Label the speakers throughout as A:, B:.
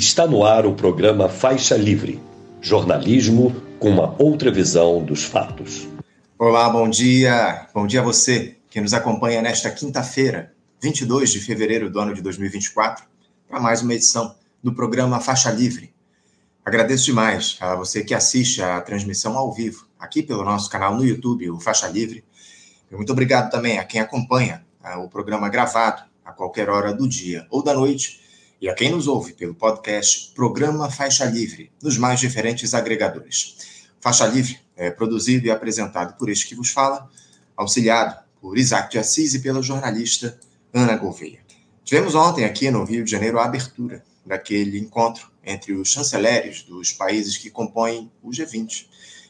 A: Está no ar o programa Faixa Livre jornalismo com uma outra visão dos fatos.
B: Olá, bom dia. Bom dia a você que nos acompanha nesta quinta-feira, 22 de fevereiro do ano de 2024, para mais uma edição do programa Faixa Livre. Agradeço demais a você que assiste a transmissão ao vivo aqui pelo nosso canal no YouTube, o Faixa Livre. Muito obrigado também a quem acompanha ah, o programa gravado a qualquer hora do dia ou da noite e a quem nos ouve pelo podcast Programa Faixa Livre, nos mais diferentes agregadores. Faixa Livre é produzido e apresentado por este que vos fala, auxiliado por Isaac de Assis e pela jornalista Ana Gouveia. Tivemos ontem aqui no Rio de Janeiro a abertura daquele encontro entre os chanceleres dos países que compõem o G20,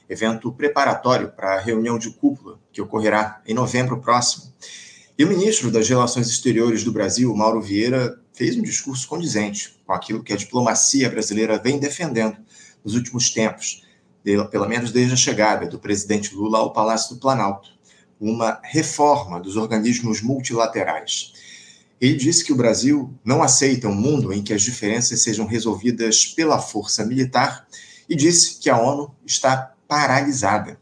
B: evento preparatório para a reunião de cúpula que ocorrerá em novembro próximo. E o ministro das Relações Exteriores do Brasil, Mauro Vieira, fez um discurso condizente com aquilo que a diplomacia brasileira vem defendendo nos últimos tempos, pelo menos desde a chegada do presidente Lula ao Palácio do Planalto, uma reforma dos organismos multilaterais. Ele disse que o Brasil não aceita um mundo em que as diferenças sejam resolvidas pela força militar e disse que a ONU está paralisada.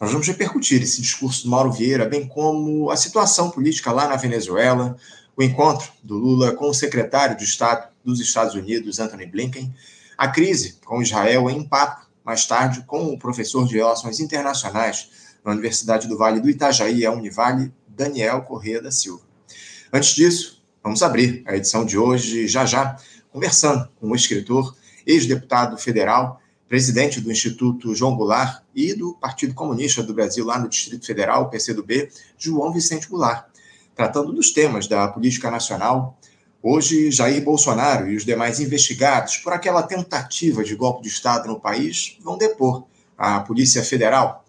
B: Nós vamos repercutir esse discurso do Mauro Vieira, bem como a situação política lá na Venezuela, o encontro do Lula com o secretário de Estado dos Estados Unidos, Anthony Blinken, a crise com Israel em papo, mais tarde, com o professor de Relações Internacionais na Universidade do Vale do Itajaí, a Univale, Daniel Corrêa da Silva. Antes disso, vamos abrir a edição de hoje, já já, conversando com o escritor, ex-deputado federal, presidente do Instituto João Goulart e do Partido Comunista do Brasil, lá no Distrito Federal, PCdoB, João Vicente Goulart tratando dos temas da política nacional. Hoje, Jair Bolsonaro e os demais investigados por aquela tentativa de golpe de Estado no país vão depor à Polícia Federal.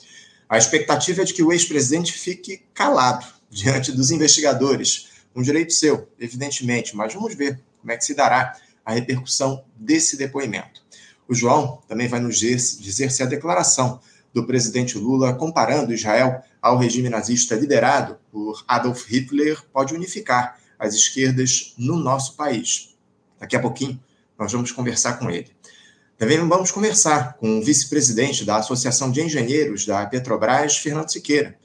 B: A expectativa é de que o ex-presidente fique calado diante dos investigadores. Um direito seu, evidentemente, mas vamos ver como é que se dará a repercussão desse depoimento. O João também vai nos dizer se a declaração do presidente Lula comparando Israel ao regime nazista liderado por Adolf Hitler pode unificar as esquerdas no nosso país. Daqui a pouquinho nós vamos conversar com ele. Também vamos conversar com o vice-presidente da Associação de Engenheiros da Petrobras, Fernando Siqueira,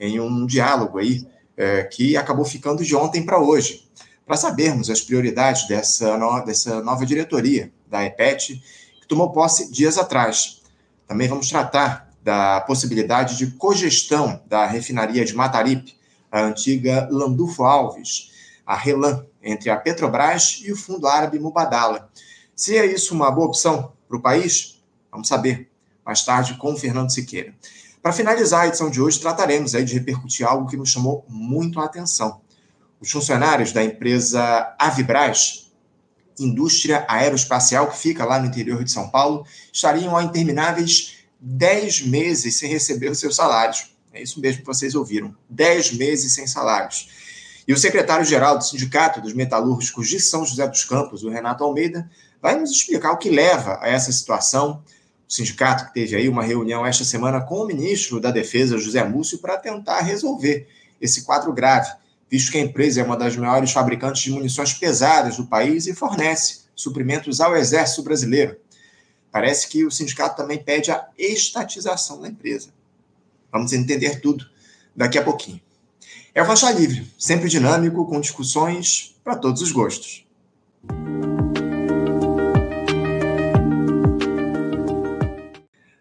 B: em um diálogo aí é, que acabou ficando de ontem para hoje, para sabermos as prioridades dessa, no, dessa nova diretoria da EPET, que tomou posse dias atrás. Também vamos tratar da possibilidade de cogestão da refinaria de Mataripe, a antiga Landulfo Alves, a Relan, entre a Petrobras e o fundo árabe Mubadala. Seria isso uma boa opção para o país? Vamos saber mais tarde com o Fernando Siqueira. Para finalizar a edição de hoje, trataremos aí de repercutir algo que nos chamou muito a atenção. Os funcionários da empresa Avibras, indústria aeroespacial que fica lá no interior de São Paulo, estariam há intermináveis 10 meses sem receber os seus salários. É isso mesmo que vocês ouviram: 10 meses sem salários. E o secretário-geral do Sindicato dos Metalúrgicos de São José dos Campos, o Renato Almeida, vai nos explicar o que leva a essa situação. O sindicato que teve aí uma reunião esta semana com o ministro da Defesa, José Múcio, para tentar resolver esse quadro grave, visto que a empresa é uma das maiores fabricantes de munições pesadas do país e fornece suprimentos ao Exército Brasileiro. Parece que o sindicato também pede a estatização da empresa. Vamos entender tudo daqui a pouquinho. É o Faixa Livre, sempre dinâmico, com discussões para todos os gostos.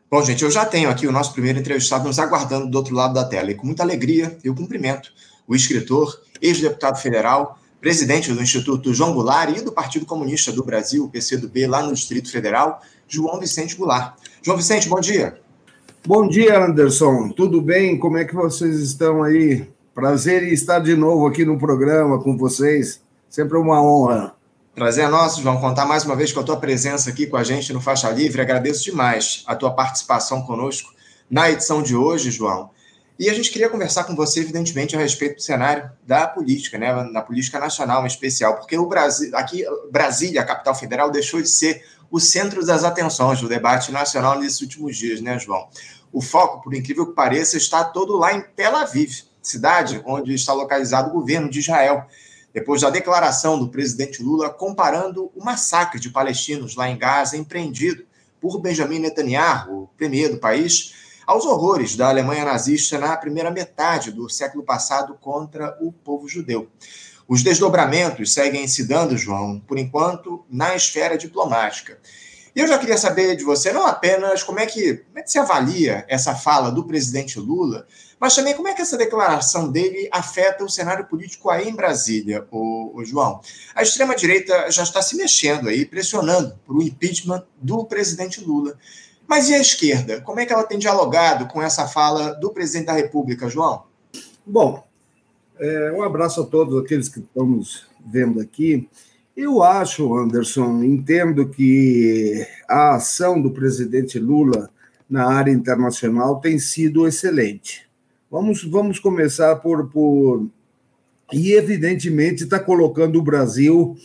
B: Bom, gente, eu já tenho aqui o nosso primeiro entrevistado nos aguardando do outro lado da tela. E com muita alegria, eu cumprimento o escritor, ex-deputado federal, presidente do Instituto João Goulart e do Partido Comunista do Brasil, PCdoB, lá no Distrito Federal, João Vicente Goulart. João Vicente, bom dia.
C: Bom dia, Anderson. Tudo bem? Como é que vocês estão aí? Prazer em estar de novo aqui no programa com vocês. Sempre uma honra.
B: Prazer é nosso, João, contar mais uma vez com a tua presença aqui com a gente no Faixa Livre. Agradeço demais a tua participação conosco na edição de hoje, João. E a gente queria conversar com você, evidentemente, a respeito do cenário da política, né, na política nacional em especial, porque o Brasil, aqui Brasília, a capital federal, deixou de ser o centro das atenções do debate nacional nesses últimos dias, né, João? O foco, por incrível que pareça, está todo lá em Tel Aviv, cidade onde está localizado o governo de Israel. depois da declaração do presidente Lula comparando o massacre de palestinos lá em Gaza empreendido por Benjamin Netanyahu, o premier do país, aos horrores da Alemanha nazista na primeira metade do século passado contra o povo judeu. Os desdobramentos seguem se dando, João, por enquanto, na esfera diplomática. E eu já queria saber de você não apenas como é que, como é que você avalia essa fala do presidente Lula, mas também como é que essa declaração dele afeta o cenário político aí em Brasília, o, o João. A extrema-direita já está se mexendo aí, pressionando para o impeachment do presidente Lula. Mas e a esquerda? Como é que ela tem dialogado com essa fala do presidente da República, João?
C: Bom, é, um abraço a todos aqueles que estamos vendo aqui. Eu acho, Anderson, entendo que a ação do presidente Lula na área internacional tem sido excelente. Vamos, vamos começar por, por. E, evidentemente, está colocando o Brasil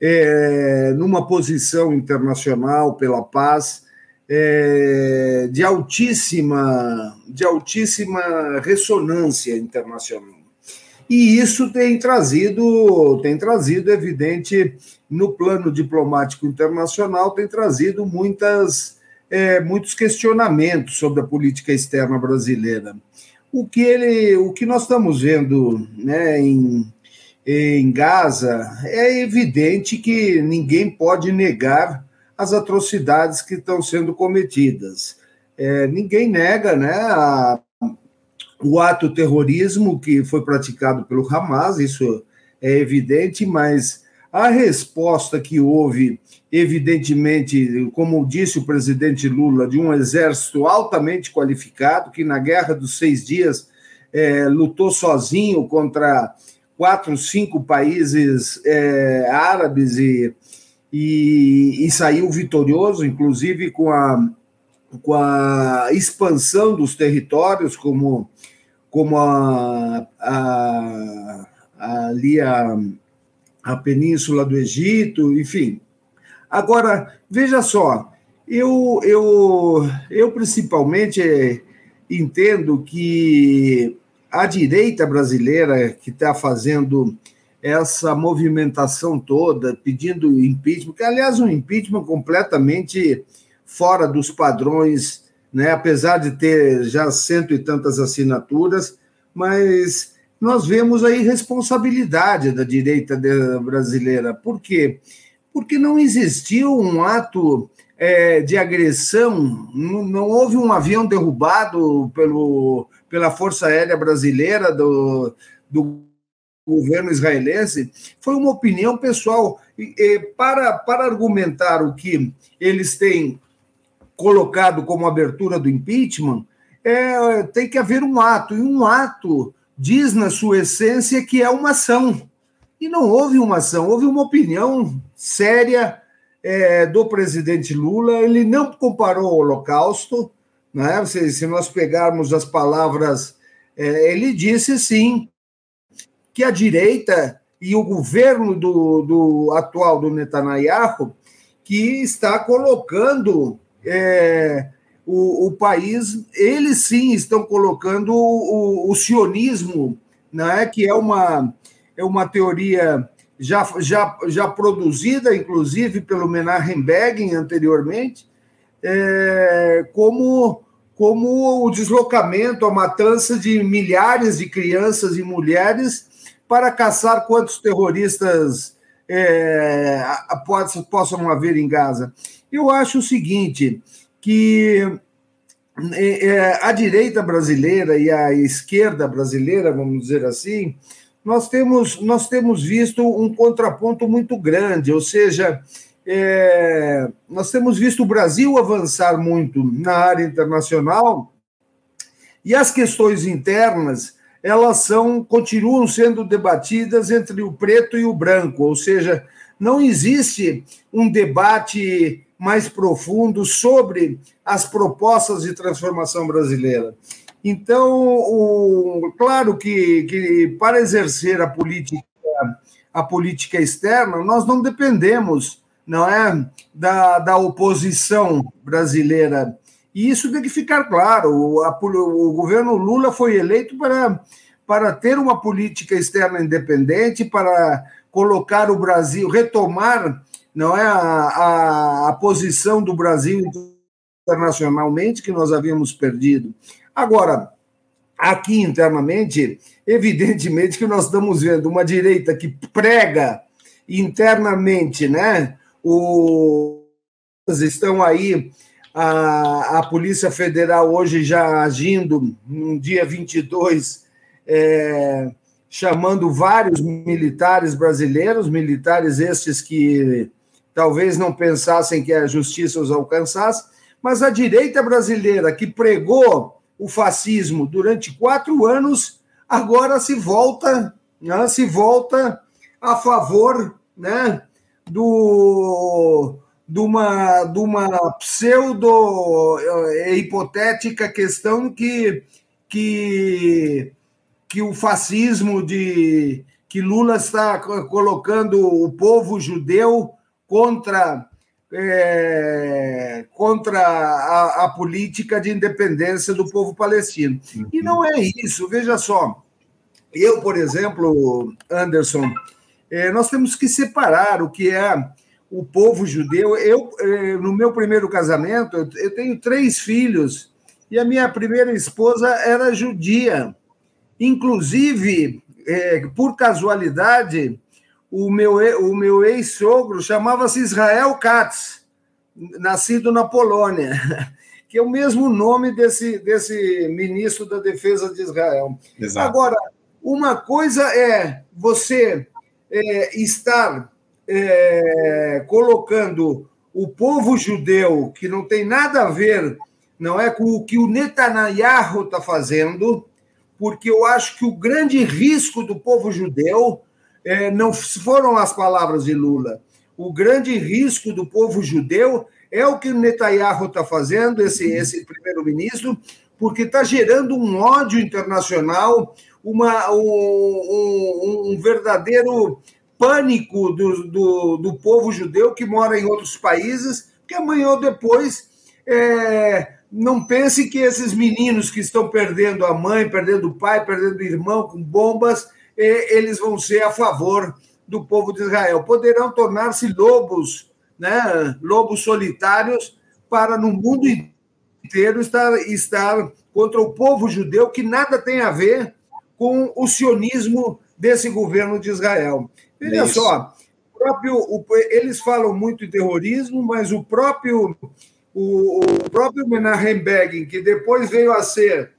C: é, numa posição internacional pela paz é, de, altíssima, de altíssima ressonância internacional. E isso tem trazido, tem trazido, evidente, no plano diplomático internacional, tem trazido muitas, é, muitos questionamentos sobre a política externa brasileira. O que, ele, o que nós estamos vendo né, em, em Gaza é evidente que ninguém pode negar as atrocidades que estão sendo cometidas. É, ninguém nega né, a o ato terrorismo que foi praticado pelo Hamas, isso é evidente, mas a resposta que houve, evidentemente, como disse o presidente Lula, de um exército altamente qualificado, que na Guerra dos Seis Dias é, lutou sozinho contra quatro, cinco países é, árabes e, e, e, saiu vitorioso, inclusive com a, com a expansão dos territórios, como como a, a, ali a, a Península do Egito, enfim. Agora, veja só, eu, eu, eu principalmente entendo que a direita brasileira que está fazendo essa movimentação toda, pedindo impeachment, que aliás um impeachment completamente fora dos padrões né? apesar de ter já cento e tantas assinaturas, mas nós vemos a irresponsabilidade da direita brasileira. Por quê? Porque não existiu um ato é, de agressão, não, não, houve um avião derrubado pelo, pela Força Aérea Brasileira do, do governo israelense, foi uma opinião pessoal. E, e, para, para argumentar o que eles têm colocado como abertura do impeachment, é, tem que haver um ato, e um ato diz na sua essência que é uma ação. E não houve uma ação, houve uma opinião séria é, do presidente Lula. Ele não comparou o Holocausto, né? se, se nós pegarmos as palavras, é, ele disse sim que a direita e o governo do, do atual do Netanyahu que está colocando é, o, o, país, eles sim estão colocando o, o, sionismo, né, que é uma, é uma teoria já, já, já produzida, inclusive, pelo Menachem Begin anteriormente, é, como, como o deslocamento, a matança de milhares de crianças e mulheres para caçar quantos terroristas é, possam haver em Gaza. Eu acho o seguinte, que é, é, a direita brasileira e a esquerda brasileira, vamos dizer assim, nós temos, nós temos visto um contraponto muito grande, ou seja, é, nós temos visto o Brasil avançar muito na área internacional e as questões internas elas são continuam sendo debatidas entre o preto e o branco, ou seja, não existe um debate mais profundo sobre as propostas de transformação brasileira. Então, o, claro que, que para exercer a política, a política externa, nós não dependemos, não é, da, da oposição brasileira. E isso tem que ficar claro. O, a, o governo Lula foi eleito para, para ter uma política externa independente, para colocar o Brasil, retomar não é a, a, a posição do Brasil internacionalmente que nós havíamos perdido. Agora, aqui internamente, evidentemente que nós estamos vendo uma direita que prega internamente, né? O estão aí a, a Polícia Federal hoje já agindo no dia 22, é, chamando vários militares brasileiros, militares estes que talvez não pensassem que a justiça os alcançasse, mas a direita brasileira que pregou o fascismo durante quatro anos, agora se volta, né, se volta a favor né, do, de, uma, de uma pseudo eh, hipotética questão que, que, que o fascismo de que Lula está colocando o povo judeu contra é, contra a, a, política de independência do povo palestino. E não é isso, veja só. Eu, por exemplo, Anderson, é, nós temos que separar o que é o povo judeu. Eu, é, no meu primeiro casamento, eu tenho três filhos e a minha primeira esposa era judia. Inclusive, é, por casualidade, o meu, o meu ex-sogro chamava-se Israel Katz, nascido na Polônia, que é o mesmo nome desse, desse ministro da Defesa de Israel. Exato. Agora, uma coisa é você é, estar é, colocando o povo judeu, que não tem nada a ver, não é com o que o Netanyahu está fazendo, porque eu acho que o grande risco do povo judeu é, não foram as palavras de Lula. O grande risco do povo judeu é o que o Netanyahu está fazendo, esse, esse primeiro-ministro, porque está gerando um ódio internacional, uma, um, um, um verdadeiro pânico do, do, do, povo judeu que mora em outros países, que amanhã ou depois é, não pense que esses meninos que estão perdendo a mãe, perdendo o pai, perdendo o irmão com bombas, eles vão ser a favor do povo de Israel. Poderão tornar-se lobos, né? lobos solitários, para no mundo inteiro estar, estar contra o povo judeu, que nada tem a ver com o sionismo desse governo de Israel. Veja só, próprio, o, eles falam muito em terrorismo, mas o próprio, o, o próprio Menachem Begin, que depois veio a ser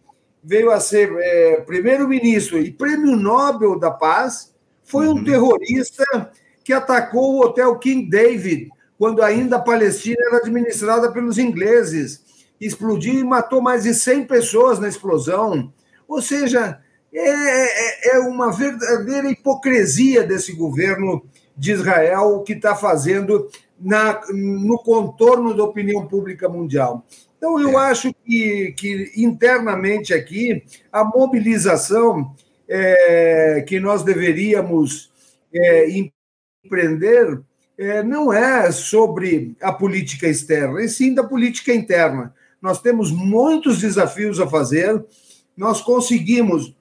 C: veio a ser é, primeiro-ministro e prêmio Nobel da Paz, foi um uhum. terrorista que atacou o hotel King David, quando ainda a Palestina era administrada pelos ingleses. Explodiu e matou mais de 100 pessoas na explosão. Ou seja, é, é, é uma verdadeira hipocrisia desse governo de Israel que está fazendo na, no contorno da opinião pública mundial. Então, eu é. acho que, que internamente aqui, a mobilização é, que nós deveríamos é, empreender é, não é sobre a política externa, e sim da política interna. Nós temos muitos desafios a fazer, nós conseguimos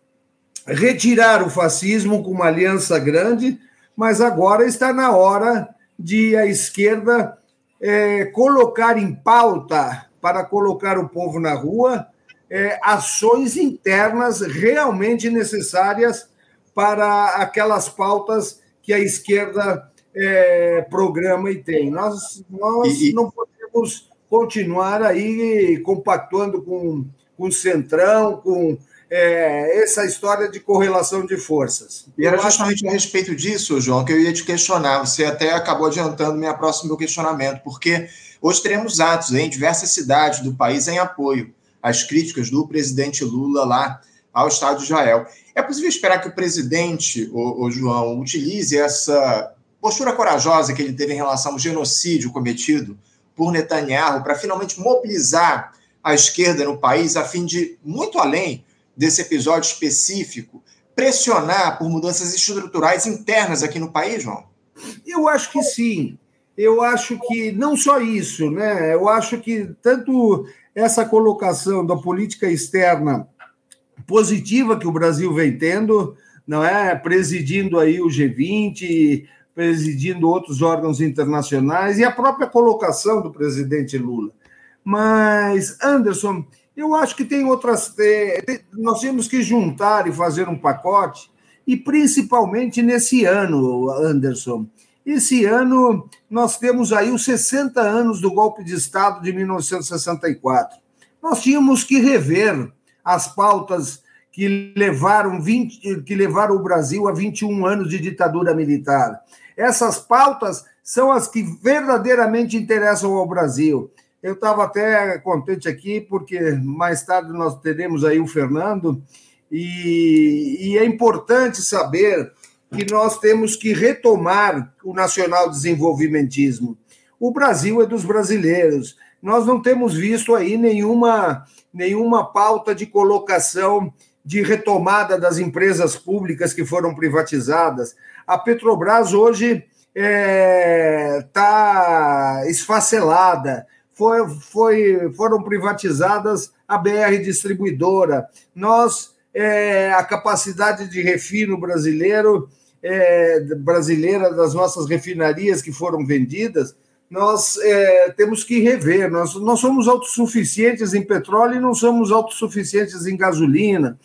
C: retirar o fascismo com uma aliança grande, mas agora está na hora de a esquerda é, colocar em pauta para colocar o povo na rua, é, ações internas realmente necessárias para aquelas pautas que a esquerda é, programa e tem. Nós, nós e, não podemos continuar aí compactuando com, com o Centrão, com é, essa história de correlação de forças.
B: E era justamente a respeito disso, João, que eu ia te questionar. Você até acabou adiantando minha próximo meu questionamento, porque hoje teremos atos em diversas cidades do país em apoio às críticas do presidente Lula lá ao Estado de Israel. É possível esperar que o presidente, o, o João, utilize essa postura corajosa que ele teve em relação ao genocídio cometido por Netanyahu para finalmente mobilizar a esquerda no país a fim de, muito além desse episódio específico, pressionar por mudanças estruturais internas aqui no país, João?
C: Eu acho que sim. Eu acho que não só isso, né? Eu acho que tanto essa colocação da política externa positiva que o Brasil vem tendo, não é? Presidindo aí o G20, presidindo outros órgãos internacionais e a própria colocação do presidente Lula. Mas, Anderson, eu acho que tem outras. Nós temos que juntar e fazer um pacote, e principalmente nesse ano, Anderson. Esse ano nós temos aí os 60 anos do golpe de Estado de 1964. Nós tínhamos que rever as pautas que levaram, 20, que levaram o Brasil a 21 anos de ditadura militar. Essas pautas são as que verdadeiramente interessam ao Brasil. Eu estava até contente aqui, porque mais tarde nós teremos aí o Fernando, e, e é importante saber que nós temos que retomar o nacional desenvolvimentismo. O Brasil é dos brasileiros. Nós não temos visto aí nenhuma, nenhuma pauta de colocação de retomada das empresas públicas que foram privatizadas. A Petrobras hoje está é, tá esfacelada foi, foi, foram privatizadas a BR Distribuidora. Nós, é, a capacidade de refino brasileiro, é, brasileira das nossas refinarias que foram vendidas, nós é, temos que rever. Nós, nós somos autossuficientes em petróleo e não somos autossuficientes em gasolina.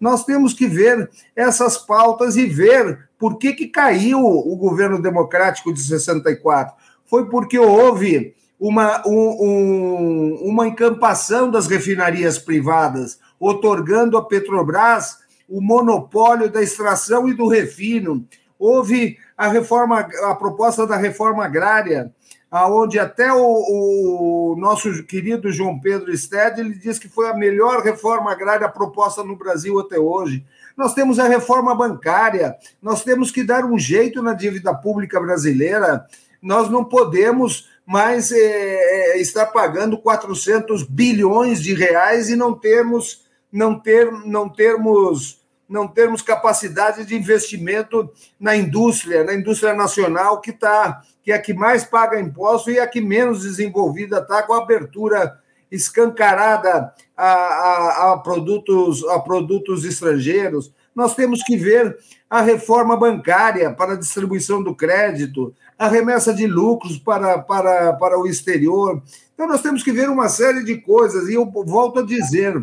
C: Nós temos que ver essas pautas e ver por que, que caiu o governo democrático de 64. Foi porque houve uma, um, uma encampação das refinarias privadas, otorgando à Petrobras o monopólio da extração e do refino. Houve a reforma, a proposta da reforma agrária, aonde até o, o, nosso querido João Pedro Stede ele diz que foi a melhor reforma agrária proposta no Brasil até hoje. Nós temos a reforma bancária, nós temos que dar um jeito na dívida pública brasileira. Nós não podemos mas é, é, está pagando 400 bilhões de reais e não temos não ter não termos não termos capacidade de investimento na indústria, na indústria nacional que tá que é a que mais paga imposto e a que menos desenvolvida está com a abertura escancarada a, a, a, produtos a produtos estrangeiros. Nós temos que ver a reforma bancária para a distribuição do crédito, a remessa de lucros para, para, para o exterior. Então, nós temos que ver uma série de coisas, e eu volto a dizer: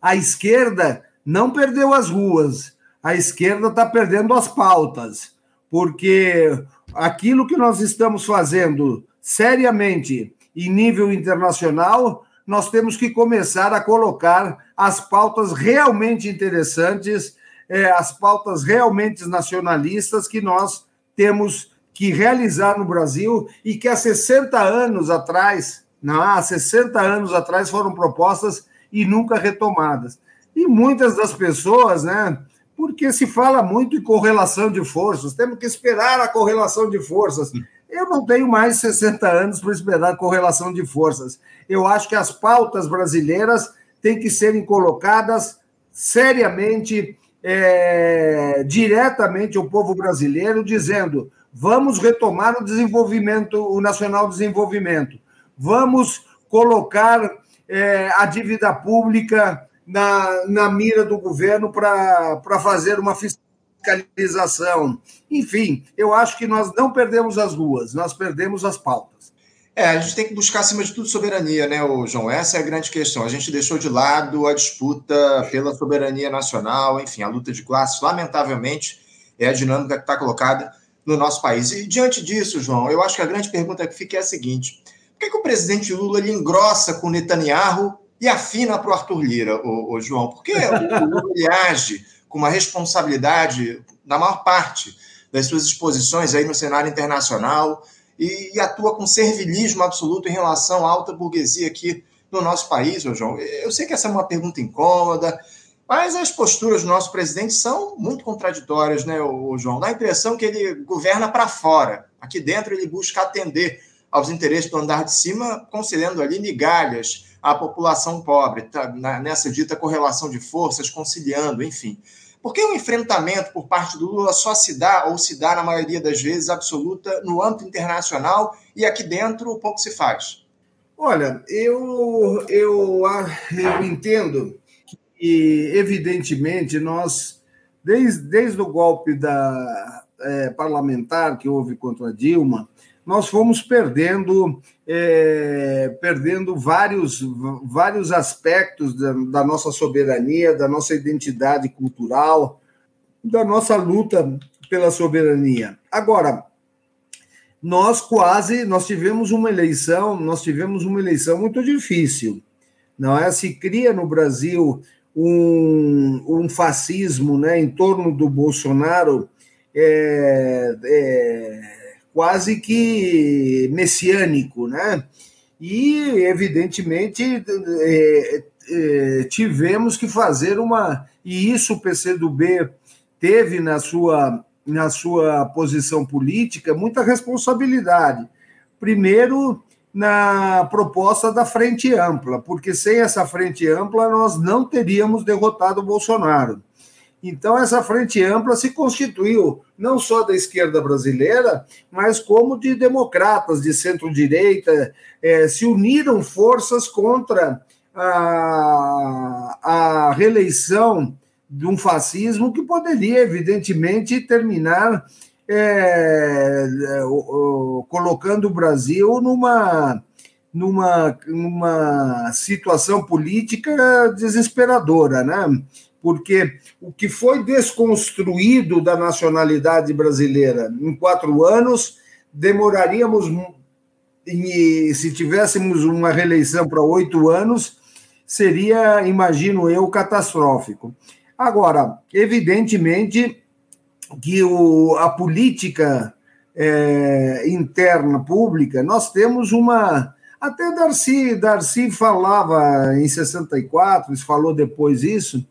C: a esquerda não perdeu as ruas, a esquerda está perdendo as pautas, porque aquilo que nós estamos fazendo seriamente em nível internacional, nós temos que começar a colocar as pautas realmente interessantes, eh, as pautas realmente nacionalistas que nós temos que realizar no Brasil e que há 60 anos atrás, não, há 60 anos atrás foram propostas e nunca retomadas. E muitas das pessoas, né, porque se fala muito em correlação de forças, temos que esperar a correlação de forças. Eu não tenho mais 60 anos para esperar a correlação de forças. Eu acho que as pautas brasileiras têm que serem colocadas seriamente, é, diretamente ao povo brasileiro, dizendo: Vamos retomar o desenvolvimento, o nacional desenvolvimento. Vamos colocar é, a dívida pública na, na mira do governo para fazer uma fiscalização. Enfim, eu acho que nós não perdemos as ruas, nós perdemos as pautas.
B: É, a gente tem que buscar, acima de tudo, soberania, né, João? Essa é a grande questão. A gente deixou de lado a disputa pela soberania nacional, enfim, a luta de classes, lamentavelmente, é a dinâmica que está colocada no nosso país. E diante disso, João, eu acho que a grande pergunta que fica é a seguinte: por que, que o presidente Lula ele engrossa com Netanyahu e afina para o Arthur Lira, o, o João? Porque o Lula ele age com uma responsabilidade na maior parte das suas exposições aí no cenário internacional e, e atua com servilismo absoluto em relação à alta burguesia aqui no nosso país, ô João. Eu sei que essa é uma pergunta incômoda, mas as posturas do nosso presidente são muito contraditórias, né, o João? Dá a impressão que ele governa para fora. Aqui dentro ele busca atender aos interesses do andar de cima, concedendo ali migalhas à população pobre, tá, nessa dita correlação de forças, conciliando, enfim. Por que o enfrentamento por parte do Lula só se dá, ou se dá na maioria das vezes, absoluta, no âmbito internacional e aqui dentro pouco se faz?
C: Olha, eu, eu, eu entendo e, evidentemente, nós, desde, desde o golpe da, é, parlamentar que houve contra a Dilma, nós fomos perdendo, é, perdendo vários, vários aspectos da, da, nossa soberania, da nossa identidade cultural, da nossa luta pela soberania. Agora, nós quase, nós tivemos uma eleição, nós tivemos uma eleição muito difícil. Não é? Se cria no Brasil um, um fascismo né, em torno do Bolsonaro é, é, quase que messiânico, né? E, evidentemente, é, é, tivemos que fazer uma. E isso o PCdoB teve na sua, na sua posição política muita responsabilidade. Primeiro, na proposta da Frente Ampla, porque sem essa Frente Ampla nós não teríamos derrotado o Bolsonaro. Então, essa frente ampla se constituiu não só da esquerda brasileira, mas como de democratas de centro-direita, é, se uniram forças contra a, a reeleição de um fascismo que poderia, evidentemente, terminar é, colocando o Brasil numa, numa, numa situação política desesperadora, né? porque o que foi desconstruído da nacionalidade brasileira em quatro anos, demoraríamos, se tivéssemos uma reeleição para oito anos, seria, imagino eu, catastrófico. Agora, evidentemente que o, a política é, interna pública, nós temos uma. Até Darcy, Darcy falava em 64, falou depois isso,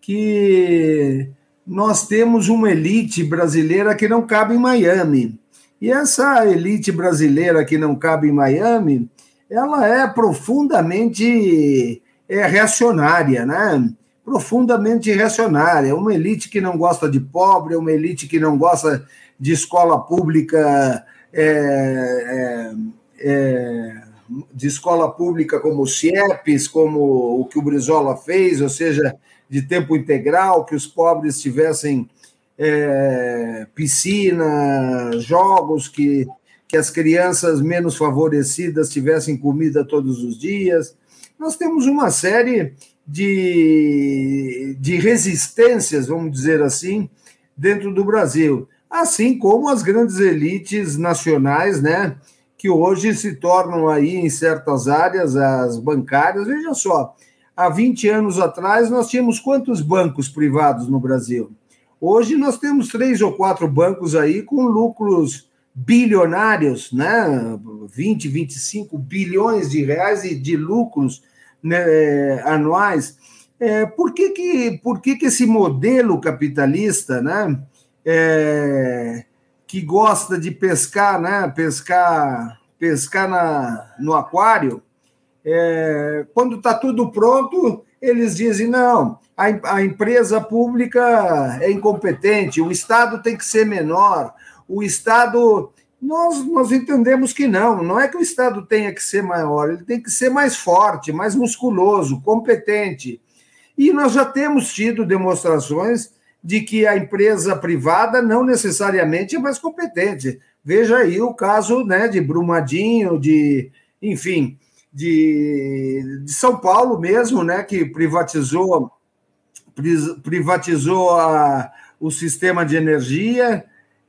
C: que nós temos uma elite brasileira que não cabe em Miami. E essa elite brasileira que não cabe em Miami, ela é profundamente é, reacionária, né? Profundamente reacionária. Uma elite que não gosta de pobre, uma elite que não gosta de escola pública, é, é, é de escola pública como o CIEPS, como o que o Brizola fez, ou seja, de tempo integral, que os pobres tivessem é, piscina, jogos, que, que as crianças menos favorecidas tivessem comida todos os dias. Nós temos uma série de, de resistências, vamos dizer assim, dentro do Brasil, assim como as grandes elites nacionais, né, que hoje se tornam aí em certas áreas as bancárias. Veja só, há 20 anos atrás, nós tínhamos quantos bancos privados no Brasil? Hoje nós temos três ou quatro bancos aí com lucros bilionários, né? 20, 25 bilhões de reais de lucros né, anuais. É, por que, que, por que, que esse modelo capitalista, né, é, que gosta de pescar, né, pescar, pescar na, no aquário, é, quando está tudo pronto, eles dizem: não, a, a empresa pública é incompetente, o Estado tem que ser menor, o Estado. Nós, nós entendemos que não, não é que o Estado tenha que ser maior, ele tem que ser mais forte, mais musculoso, competente. E nós já temos tido demonstrações de que a empresa privada não necessariamente é mais competente. Veja aí o caso né, de Brumadinho, de, enfim, de, de São Paulo mesmo, né, que privatizou privatizou a, o sistema de energia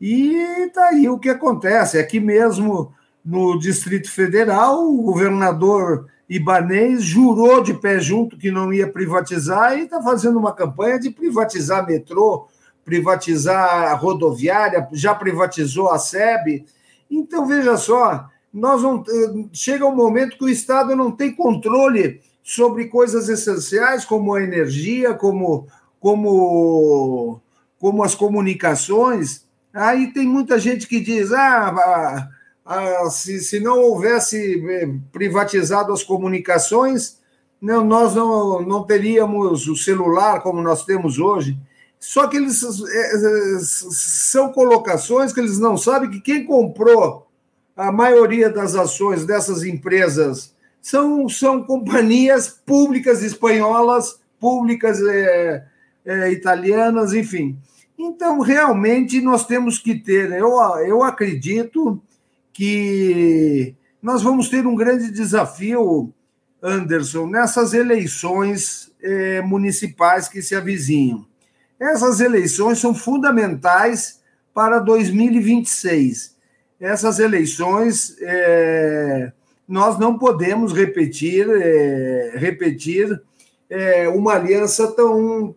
C: e está aí o que acontece. Aqui mesmo no Distrito Federal, o governador Ibanês jurou de pé junto que não ia privatizar e está fazendo uma campanha de privatizar metrô, privatizar a rodoviária, já privatizou a SEB. Então, veja só, nós não, eh, chega um momento que o Estado não tem controle sobre coisas essenciais como a energia, como, como, como as comunicações. Aí tem muita gente que diz: ah, ah se, se não houvesse eh, privatizado as comunicações, não, nós não, não teríamos o celular como nós temos hoje. Só que eles é, são colocações que eles não sabem que quem comprou a maioria das ações dessas empresas são, são companhias públicas espanholas públicas é, é, italianas, enfim. Então, realmente, nós temos que ter. Eu, eu acredito que nós vamos ter um grande desafio, Anderson, nessas eleições é, municipais que se avizinham. Essas eleições são fundamentais para 2026. Essas eleições é, nós não podemos repetir é, repetir uma aliança tão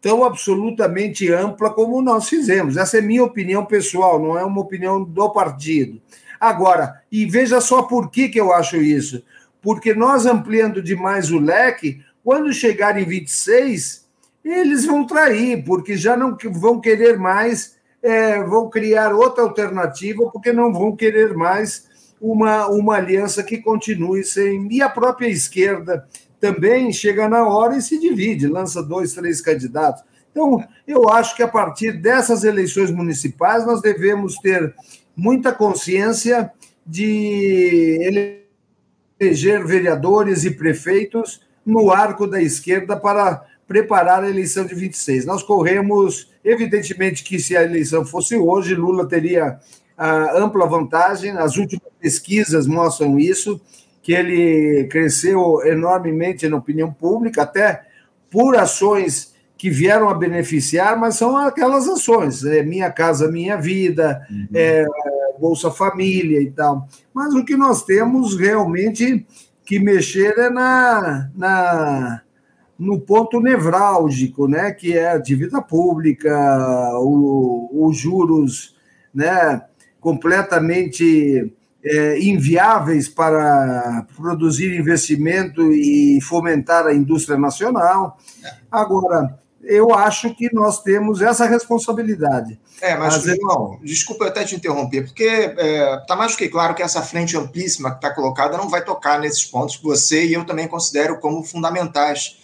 C: tão absolutamente ampla como nós fizemos. Essa é minha opinião pessoal, não é uma opinião do partido. Agora, e veja só por que, que eu acho isso. Porque nós ampliando demais o leque, quando chegar em 26, eles vão trair, porque já não vão querer mais, é, vão criar outra alternativa, porque não vão querer mais uma, uma aliança que continue sem. E a própria esquerda também chega na hora e se divide, lança dois, três candidatos. Então, eu acho que a partir dessas eleições municipais nós devemos ter muita consciência de eleger vereadores e prefeitos no arco da esquerda para preparar a eleição de 26. Nós corremos, evidentemente que se a eleição fosse hoje, Lula teria a ampla vantagem, as últimas pesquisas mostram isso, que ele cresceu enormemente na opinião pública, até por ações que vieram a beneficiar, mas são aquelas ações, é Minha Casa Minha Vida, uhum. é, Bolsa Família e tal. Mas o que nós temos realmente que mexer é na, na no ponto nevrálgico, né, que é a dívida pública, os juros né, completamente é, inviáveis para produzir investimento e fomentar a indústria nacional. Agora, eu acho que nós temos essa responsabilidade.
B: É, mas, Às João, desculpa até te interromper, porque está é, tá mais do que claro que essa frente amplíssima que está colocada não vai tocar nesses pontos que você e eu também considero como fundamentais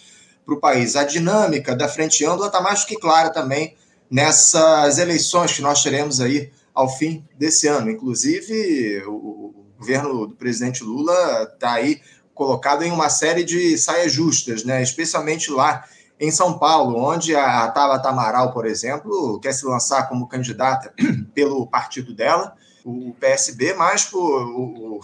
B: para o país. A dinâmica da frente ampla está mais do que clara também nessas eleições que nós teremos aí ao fim desse ano. Inclusive, o governo do presidente Lula está aí colocado em uma série de saias justas, né? especialmente lá em São Paulo, onde a Tabata Amaral, por exemplo, quer se lançar como candidata pelo partido dela, o PSB, mas o, o,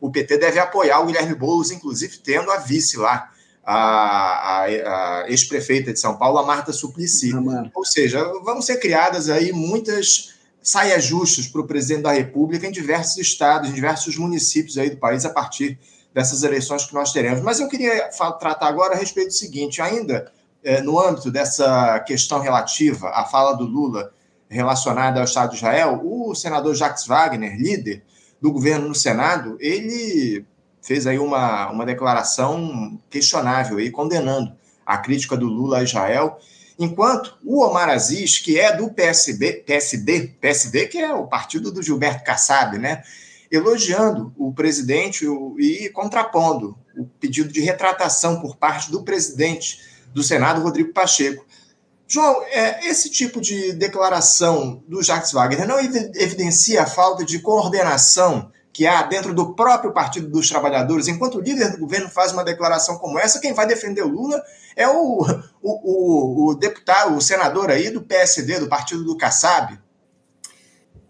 B: o PT deve apoiar o Guilherme Boulos, inclusive tendo a vice lá, a, a, a ex-prefeita de São Paulo, a Marta Suplicy. Ou seja, vão ser criadas aí muitas saias justas para o presidente da República em diversos estados, em diversos municípios aí do país a partir dessas eleições que nós teremos. Mas eu queria tratar agora a respeito do seguinte, ainda é, no âmbito dessa questão relativa à fala do Lula relacionada ao Estado de Israel, o senador Jacques Wagner, líder do governo no Senado, ele fez aí uma, uma declaração questionável aí, condenando a crítica do Lula a Israel, enquanto o Omar Aziz, que é do PSB, PSD, PSD que é o partido do Gilberto Kassab, né, elogiando o presidente e contrapondo o pedido de retratação por parte do presidente do Senado, Rodrigo Pacheco. João, é, esse tipo de declaração do Jacques Wagner não evidencia a falta de coordenação que há dentro do próprio Partido dos Trabalhadores, enquanto o líder do governo faz uma declaração como essa, quem vai defender o Lula é o, o, o, o deputado, o senador aí do PSD, do Partido do Kassab.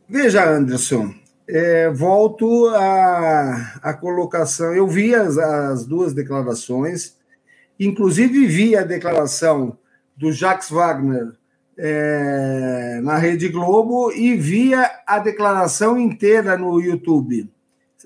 C: Veja, Anderson, é, volto à, à colocação. Eu vi as, as duas declarações, inclusive vi a declaração do Jacques Wagner é, na Rede Globo e via a declaração inteira no YouTube.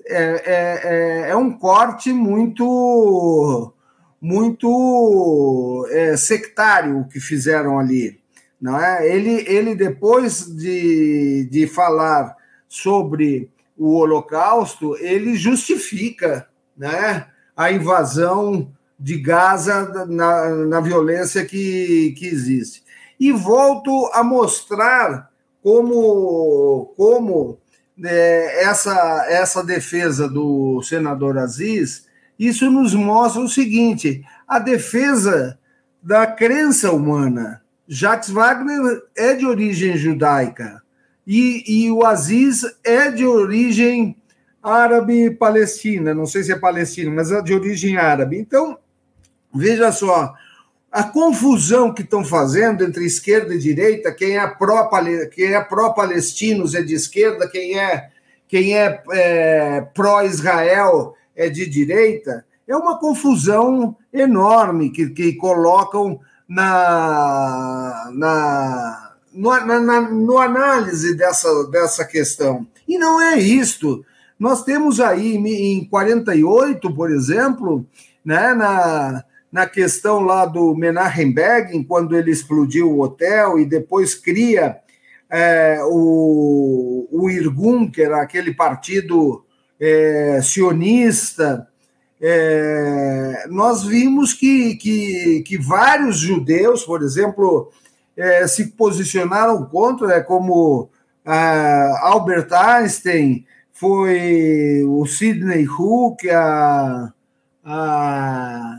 C: É, é, é, é um corte muito muito é, sectário que fizeram ali. Não é? ele, ele, depois de, de falar sobre o Holocausto, ele justifica né, a invasão de Gaza na, na violência que, que existe e volto a mostrar como, como é, essa, essa defesa do senador Aziz, isso nos mostra o seguinte: a defesa da crença humana. Jacques Wagner é de origem judaica e, e o Aziz é de origem árabe-palestina, não sei se é palestina, mas é de origem árabe. Então, veja só, a confusão que estão fazendo entre esquerda e direita, quem é é pró palestinos é de esquerda, quem é quem é, é pró Israel é de direita, é uma confusão enorme que, que colocam na, na, no, na, no análise dessa, dessa questão. E não é isto. Nós temos aí em 48, por exemplo, né, na, na questão lá do Menachem Begin, quando ele explodiu o hotel e depois cria é, o, o Irgun, que era aquele partido é, sionista, é, nós vimos que, que, que, vários judeus, por exemplo, é, se posicionaram contra, né, como Albert Einstein, foi o Sidney Hook, a, a,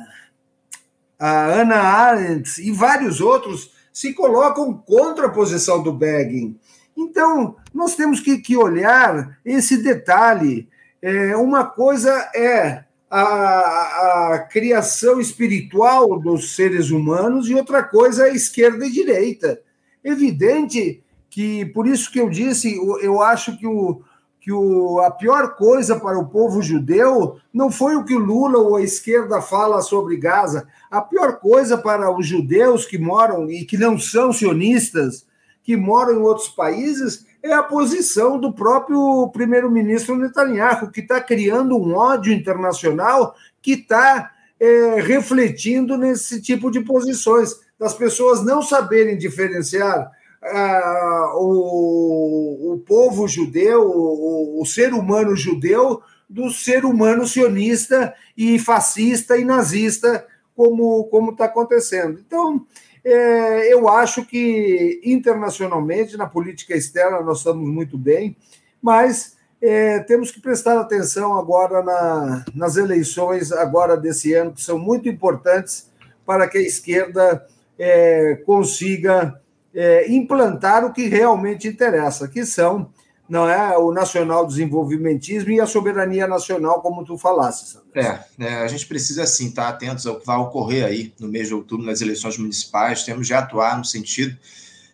C: a Anna Arendt e vários outros se colocam contra a posição do Begin. Então, nós temos que, que olhar esse detalhe. É, uma coisa é a, a, criação espiritual dos seres humanos e outra coisa é esquerda e direita. Evidente que, por isso que eu disse, eu, eu acho que o, que o, a pior coisa para o povo judeu não foi o que Lula ou a esquerda fala sobre Gaza. A pior coisa para os judeus que moram e que não são sionistas, que moram em outros países, é a posição do próprio primeiro-ministro Netanyahu, que está criando um ódio internacional que está é, refletindo nesse tipo de posições, das pessoas não saberem diferenciar ah, o, o povo judeu, o, o ser humano judeu, do ser humano sionista e fascista e nazista, como como está acontecendo. Então, é, eu acho que internacionalmente, na política externa, nós estamos muito bem, mas é, temos que prestar atenção agora na, nas eleições agora desse ano, que são muito importantes para que a esquerda é, consiga é, implantar o que realmente interessa, que são não é o nacional desenvolvimentismo e a soberania nacional, como tu falaste.
B: É, é, a gente precisa sim estar atentos ao que vai ocorrer aí no mês de outubro nas eleições municipais. Temos de atuar no sentido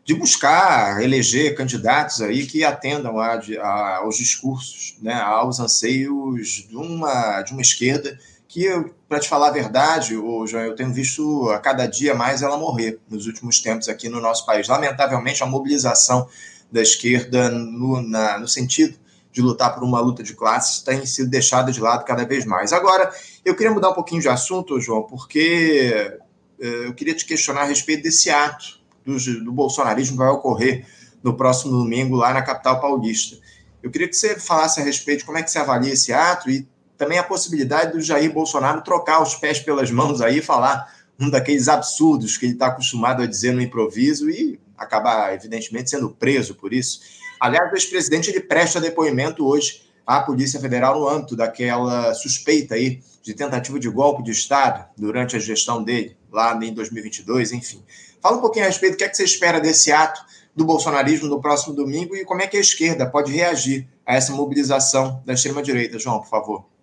B: de buscar eleger candidatos aí que atendam a, a, aos discursos, né, aos anseios de uma, de uma esquerda que, para te falar a verdade, ô, João, eu tenho visto a cada dia mais ela morrer nos últimos tempos aqui no nosso país. Lamentavelmente, a mobilização da esquerda no, na, no sentido de lutar por uma luta de classes tem sido deixada de lado cada vez mais. Agora, eu queria mudar um pouquinho de assunto, João, porque eh, eu queria te questionar a respeito desse ato do, do bolsonarismo que vai ocorrer no próximo domingo lá na capital paulista. Eu queria que você falasse a respeito de como é que você avalia esse ato e também a possibilidade do Jair Bolsonaro trocar os pés pelas mãos aí e falar um daqueles absurdos que ele está acostumado a dizer no improviso e acabar, evidentemente, sendo preso por isso. Aliás, o ex-presidente ele presta depoimento hoje à Polícia Federal no âmbito daquela suspeita aí de tentativa de golpe de Estado durante a gestão dele, lá em 2022, enfim. Fala um pouquinho a respeito do que, é que você espera desse ato do bolsonarismo no próximo domingo e como é que a esquerda pode reagir a essa mobilização da extrema-direita, João, por favor.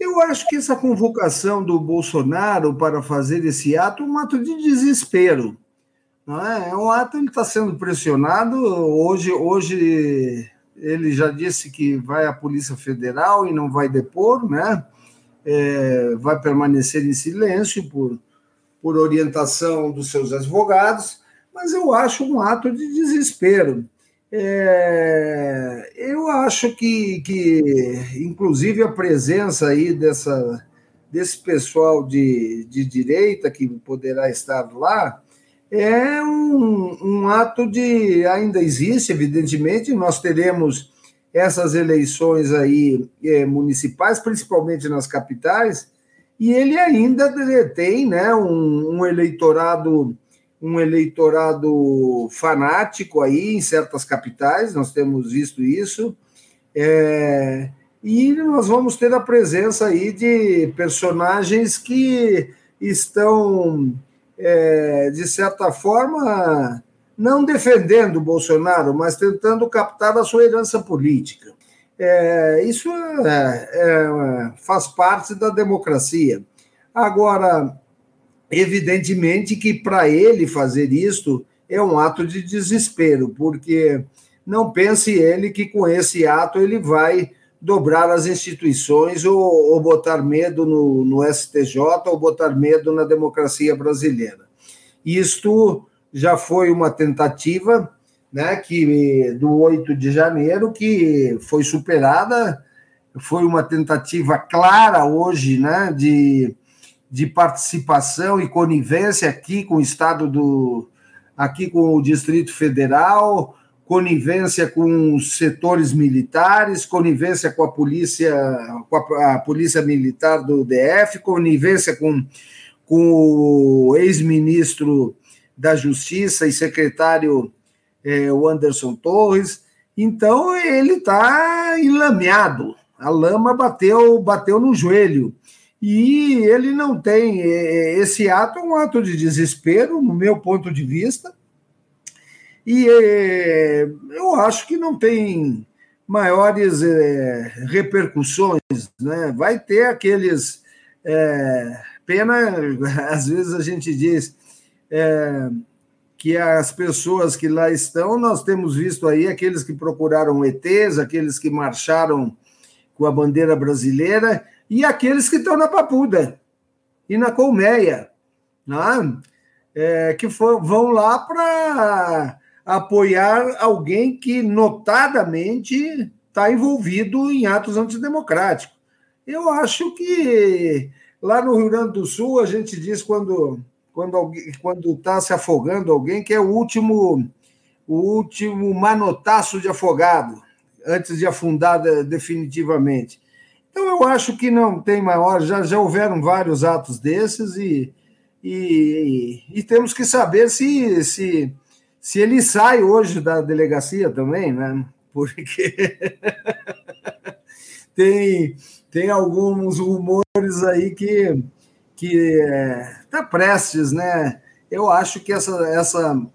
C: Eu acho que essa convocação do Bolsonaro para fazer esse ato é um ato de desespero. Não é? é um ato ele está sendo pressionado. Hoje, hoje ele já disse que vai à Polícia Federal e não vai depor, né? É, vai permanecer em silêncio por, por orientação dos seus advogados, mas eu acho um ato de desespero. É, eu acho que, que, inclusive, a presença aí dessa, desse pessoal de, de direita que poderá estar lá é um, um ato de. Ainda existe, evidentemente, nós teremos essas eleições aí é, municipais, principalmente nas capitais, e ele ainda tem né, um, um eleitorado um eleitorado fanático aí em certas capitais, nós temos visto isso, é, e nós vamos ter a presença aí de personagens que estão, é, de certa forma, não defendendo o Bolsonaro, mas tentando captar a sua herança política. É, isso é, é faz parte da democracia. Agora, evidentemente que para ele fazer isto é um ato de desespero, porque não pense ele que com esse ato ele vai dobrar as instituições ou, ou botar medo no, no STJ ou botar medo na democracia brasileira. Isto já foi uma tentativa né, que do 8 de janeiro que foi superada, foi uma tentativa clara hoje né, de, de participação e conivência aqui com o Estado do aqui com o Distrito Federal, conivência com os setores militares, conivência com a polícia, com a, a polícia militar do DF, conivência com, com o ex-ministro da Justiça e secretário é, o Anderson Torres. Então ele está enlameado. A lama bateu, bateu no joelho. E ele não tem. É, esse ato é um ato de desespero, no meu ponto de vista, e é, eu acho que não tem maiores é, repercussões, né? Vai ter aqueles é, pena, às vezes a gente diz é, que as pessoas que lá estão, nós temos visto aí aqueles que procuraram ETs, aqueles que marcharam com a bandeira brasileira e aqueles que estão na Papuda e na Colmeia, né? É, que for, vão lá para apoiar alguém que notadamente está envolvido em atos antidemocráticos. Eu acho que lá no Rio Grande do Sul a gente diz quando quando quando está se afogando alguém que é o último o último manotaço de afogado antes de afundar definitivamente. Então eu acho que não tem maior, já já houveram vários atos desses e e, e, temos que saber se se se ele sai hoje da delegacia também, né? Porque tem, tem alguns rumores aí que que está é, prestes, né? Eu acho que essa, essa,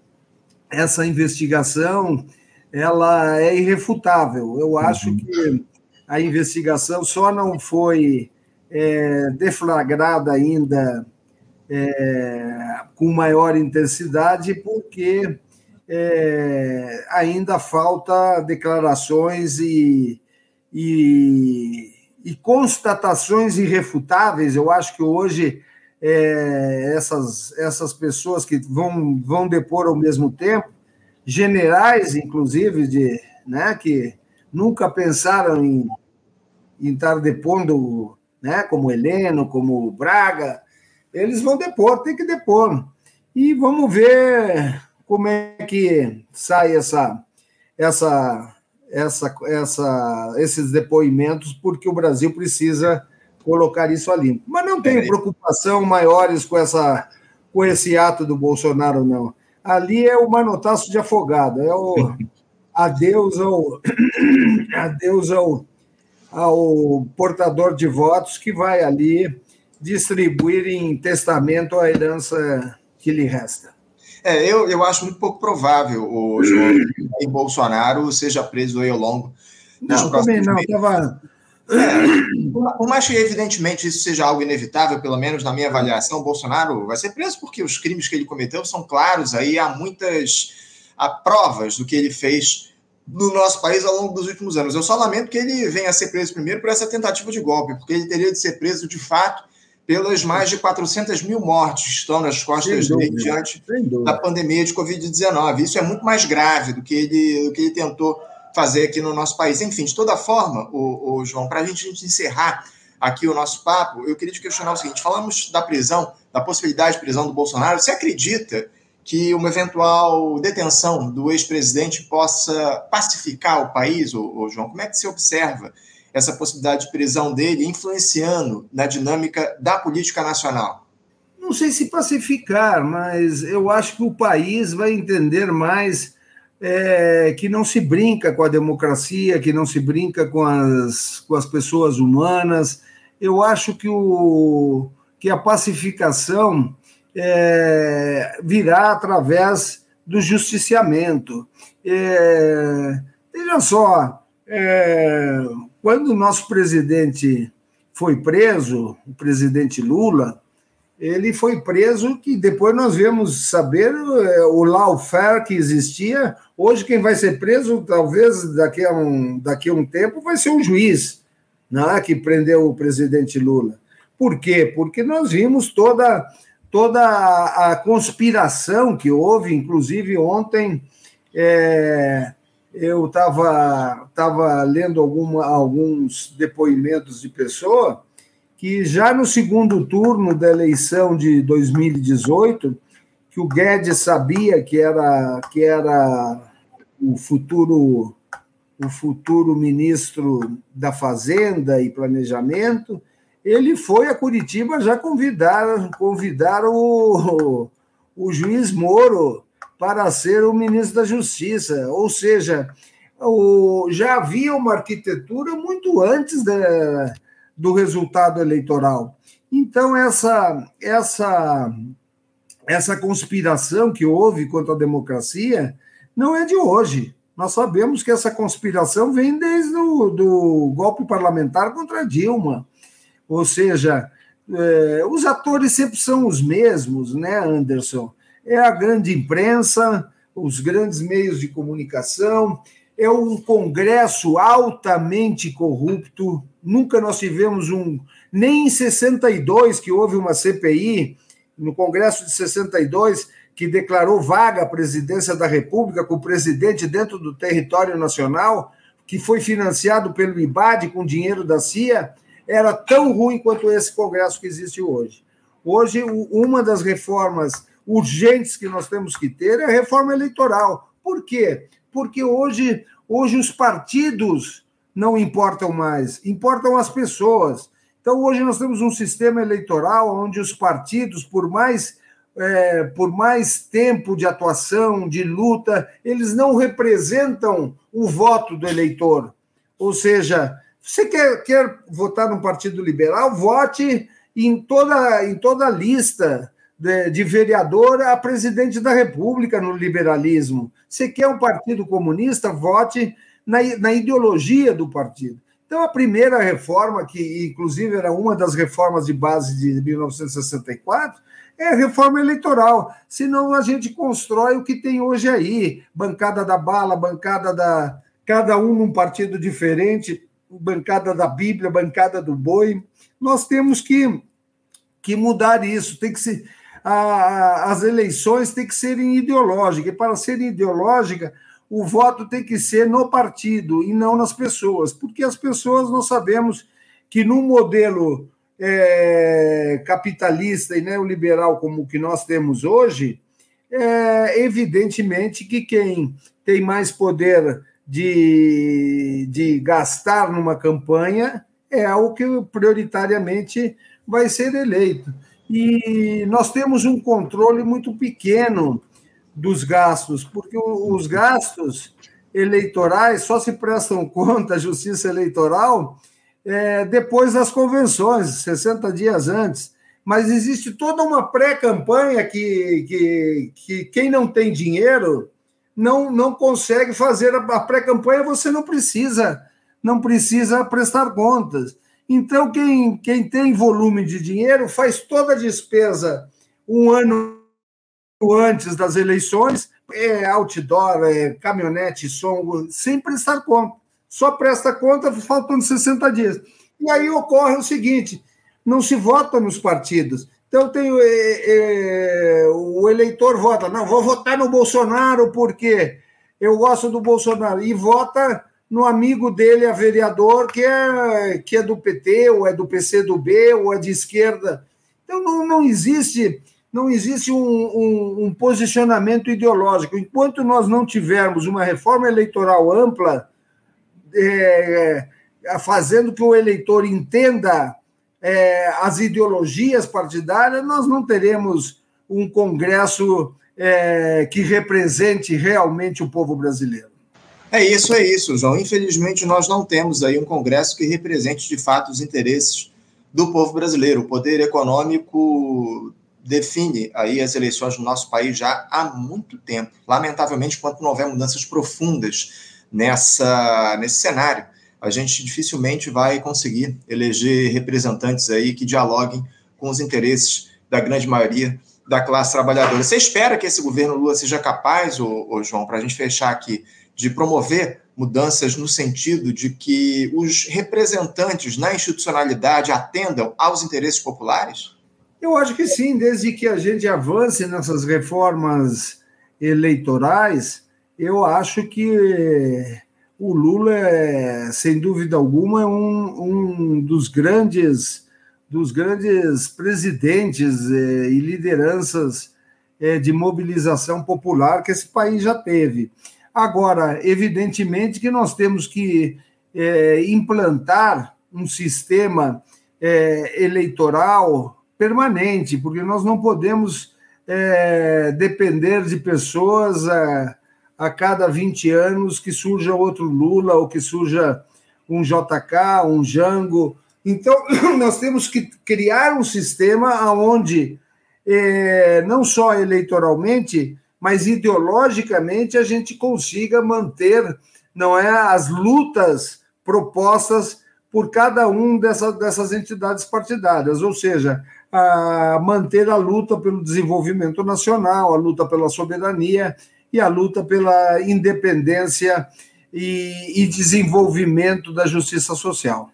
C: essa investigação ela é irrefutável. Eu acho uhum. que a investigação só não foi é, deflagrada ainda é, com maior intensidade porque é, ainda falta declarações e, e, e, constatações irrefutáveis. Eu acho que hoje é, essas, essas pessoas que vão, vão depor ao mesmo tempo, generais, inclusive, de, né, que nunca pensaram em, em estar depondo, né, como Heleno, como Braga, eles vão depor, tem que depor. E vamos ver como é que sai essa, essa, essa, essa, esses depoimentos, porque o Brasil precisa colocar isso ali. Mas não tenho preocupação maiores com, essa, com esse ato do Bolsonaro, não. Ali é o manotaço de afogado, é o adeus ao, adeus ao, ao portador de votos que vai ali distribuir em testamento a herança que lhe resta.
B: É, eu, eu acho muito pouco provável o João e Bolsonaro seja preso aí ao longo
C: dos não, próximos também não, tava...
B: É, por mais que, evidentemente, isso seja algo inevitável, pelo menos na minha avaliação, Bolsonaro vai ser preso porque os crimes que ele cometeu são claros, aí há muitas há provas do que ele fez no nosso país ao longo dos últimos anos. Eu só lamento que ele venha a ser preso primeiro por essa tentativa de golpe, porque ele teria de ser preso de fato pelas mais de 400 mil mortes que estão nas costas dele diante da pandemia de Covid-19. Isso é muito mais grave do que ele, do que ele tentou fazer aqui no nosso país. Enfim, de toda forma, o, o João, para a gente encerrar aqui o nosso papo, eu queria te questionar o seguinte: falamos da prisão, da possibilidade de prisão do Bolsonaro. Você acredita que uma eventual detenção do ex-presidente possa pacificar o país, ô, João? Como é que você observa essa possibilidade de prisão dele influenciando na dinâmica da política nacional?
C: Não sei se pacificar, mas eu acho que o país vai entender mais é, que não se brinca com a democracia, que não se brinca com as, com as pessoas humanas. Eu acho que, o, que a pacificação é, virá através do justiciamento. É, veja só, é, quando o nosso presidente foi preso, o presidente Lula, ele foi preso, que depois nós viemos saber é, o lawfare que existia. Hoje quem vai ser preso, talvez daqui a um, daqui a um tempo, vai ser um juiz né, que prendeu o presidente Lula. Por quê? Porque nós vimos toda, toda a conspiração que houve, inclusive ontem é, eu estava tava lendo alguma, alguns depoimentos de pessoa que já no segundo turno da eleição de 2018, que o Guedes sabia que era, que era o futuro o futuro ministro da Fazenda e Planejamento, ele foi a Curitiba já convidar, convidar o, o juiz Moro para ser o ministro da Justiça. Ou seja, o, já havia uma arquitetura muito antes do resultado eleitoral. Então, essa, essa, essa conspiração que houve contra a democracia não é de hoje. Nós sabemos que essa conspiração vem desde o do golpe parlamentar contra Dilma. Ou seja, é, os atores sempre são os mesmos, né, Anderson? É a grande imprensa, os grandes meios de comunicação, é um Congresso altamente corrupto. Nunca nós tivemos um. Nem em 62, que houve uma CPI, no Congresso de 62, que declarou vaga a presidência da República com o presidente dentro do território nacional, que foi financiado pelo IBAD com dinheiro da CIA, era tão ruim quanto esse Congresso que existe hoje. Hoje, uma das reformas urgentes que nós temos que ter é a reforma eleitoral. Por quê? porque hoje, hoje os partidos não importam mais, importam as pessoas. Então, hoje nós temos um sistema eleitoral onde os partidos, por mais, é, por mais tempo de atuação, de luta, eles não representam o voto do eleitor. Ou seja, você quer, quer votar no Partido Liberal, vote em toda, em toda a lista de, de vereador a presidente da República no liberalismo. Você quer um partido comunista? Vote na, na ideologia do partido. Então, a primeira reforma, que inclusive era uma das reformas de base de 1964, é a reforma eleitoral. Senão a gente constrói o que tem hoje aí: bancada da bala, bancada da. cada um num partido diferente, bancada da Bíblia, bancada do boi. Nós temos que, que mudar isso. Tem que se a, as eleições têm que serem ideológicas, e para serem ideológicas, o voto tem que ser no partido e não nas pessoas, porque as pessoas nós sabemos que num modelo é, capitalista e neoliberal como o que nós temos hoje, é evidentemente que quem tem mais poder de, de gastar numa campanha é o que prioritariamente vai ser eleito e nós temos um controle muito pequeno dos gastos, porque os gastos eleitorais só se prestam conta à justiça eleitoral é, depois das convenções, 60 dias antes. Mas existe toda uma pré-campanha que, que, que quem não tem dinheiro não, não consegue fazer a pré-campanha, você não precisa, não precisa prestar contas. Então, quem, quem tem volume de dinheiro faz toda a despesa um ano antes das eleições, é outdoor, é caminhonete, som, sem prestar conta. Só presta conta faltando 60 dias. E aí ocorre o seguinte: não se vota nos partidos. Então tem é, é, o eleitor vota, não, vou votar no Bolsonaro porque eu gosto do Bolsonaro, e vota no amigo dele, a vereador, que é, que é do PT, ou é do PCdoB, ou é de esquerda. Então não, não existe não existe um, um, um, posicionamento ideológico. Enquanto nós não tivermos uma reforma eleitoral ampla, é, fazendo que o eleitor entenda é, as ideologias partidárias, nós não teremos um Congresso é, que represente realmente o povo brasileiro.
B: É isso, é isso, João. Infelizmente, nós não temos aí um Congresso que represente de fato os interesses do povo brasileiro. O poder econômico define aí as eleições no nosso país já há muito tempo. Lamentavelmente, enquanto não houver mudanças profundas nessa, nesse cenário, a gente dificilmente vai conseguir eleger representantes aí que dialoguem com os interesses da grande maioria da classe trabalhadora. Você espera que esse governo Lula seja capaz, ô, ô João, para a gente fechar aqui, de promover mudanças no sentido de que os representantes na institucionalidade atendam aos interesses populares?
C: Eu acho que sim, desde que a gente avance nessas reformas eleitorais, eu acho que o Lula, é, sem dúvida alguma, é um, um dos grandes dos grandes presidentes eh, e lideranças eh, de mobilização popular que esse país já teve. Agora, evidentemente que nós temos que eh, implantar um sistema eleitoral permanente, porque nós não podemos depender de pessoas a, a cada 20 anos que surja outro Lula ou que surja um JK, um Jango. Então, nós temos que criar um sistema onde, é, não só eleitoralmente, mas ideologicamente, a gente consiga manter não é, as lutas propostas por cada um dessa, dessas entidades partidárias, ou seja, a manter a luta pelo desenvolvimento nacional, a luta pela soberania e a luta pela independência e, e desenvolvimento da justiça social.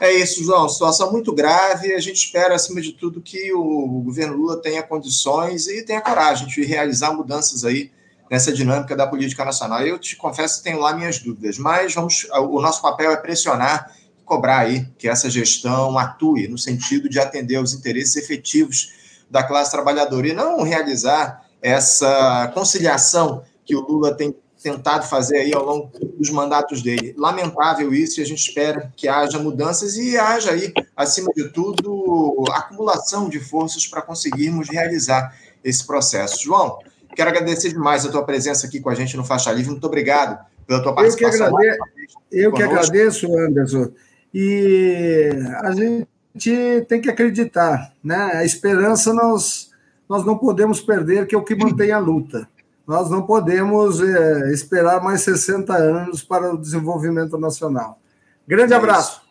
B: É isso, João. Situação muito grave. A gente espera, acima de tudo, que o governo Lula tenha condições e tenha coragem de realizar mudanças aí nessa dinâmica da política nacional. Eu te confesso que tenho lá minhas dúvidas, mas vamos, o nosso papel é pressionar, cobrar aí que essa gestão atue no sentido de atender aos interesses efetivos da classe trabalhadora e não realizar essa conciliação que o Lula tem tentado fazer aí ao longo dos mandatos dele. Lamentável isso e a gente espera que haja mudanças e haja aí, acima de tudo, acumulação de forças para conseguirmos realizar esse processo. João, quero agradecer demais a tua presença aqui com a gente no Faixa Livre. Muito obrigado pela tua participação.
C: Eu que agradeço, eu que agradeço Anderson. E a gente tem que acreditar, né? A esperança nós nós não podemos perder, que é o que mantém a luta. Nós não podemos é, esperar mais 60 anos para o desenvolvimento nacional. Grande abraço.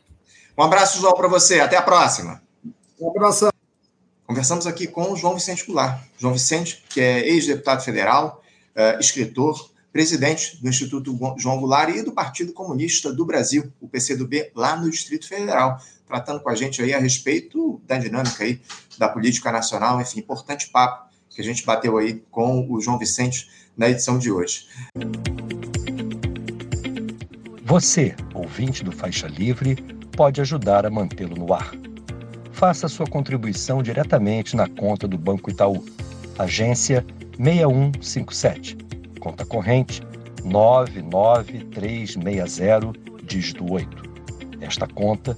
B: Um abraço, João, para você. Até a próxima.
C: Um abraço.
B: Conversamos aqui com o João Vicente Goulart. João Vicente, que é ex-deputado federal, é, escritor, presidente do Instituto João Goulart e do Partido Comunista do Brasil, o PCdoB, lá no Distrito Federal tratando com a gente aí a respeito da dinâmica aí da política nacional, enfim, importante papo que a gente bateu aí com o João Vicente na edição de hoje.
A: Você, ouvinte do Faixa Livre, pode ajudar a mantê-lo no ar. Faça sua contribuição diretamente na conta do Banco Itaú, agência 6157, conta corrente 99360, dígito 8. Esta conta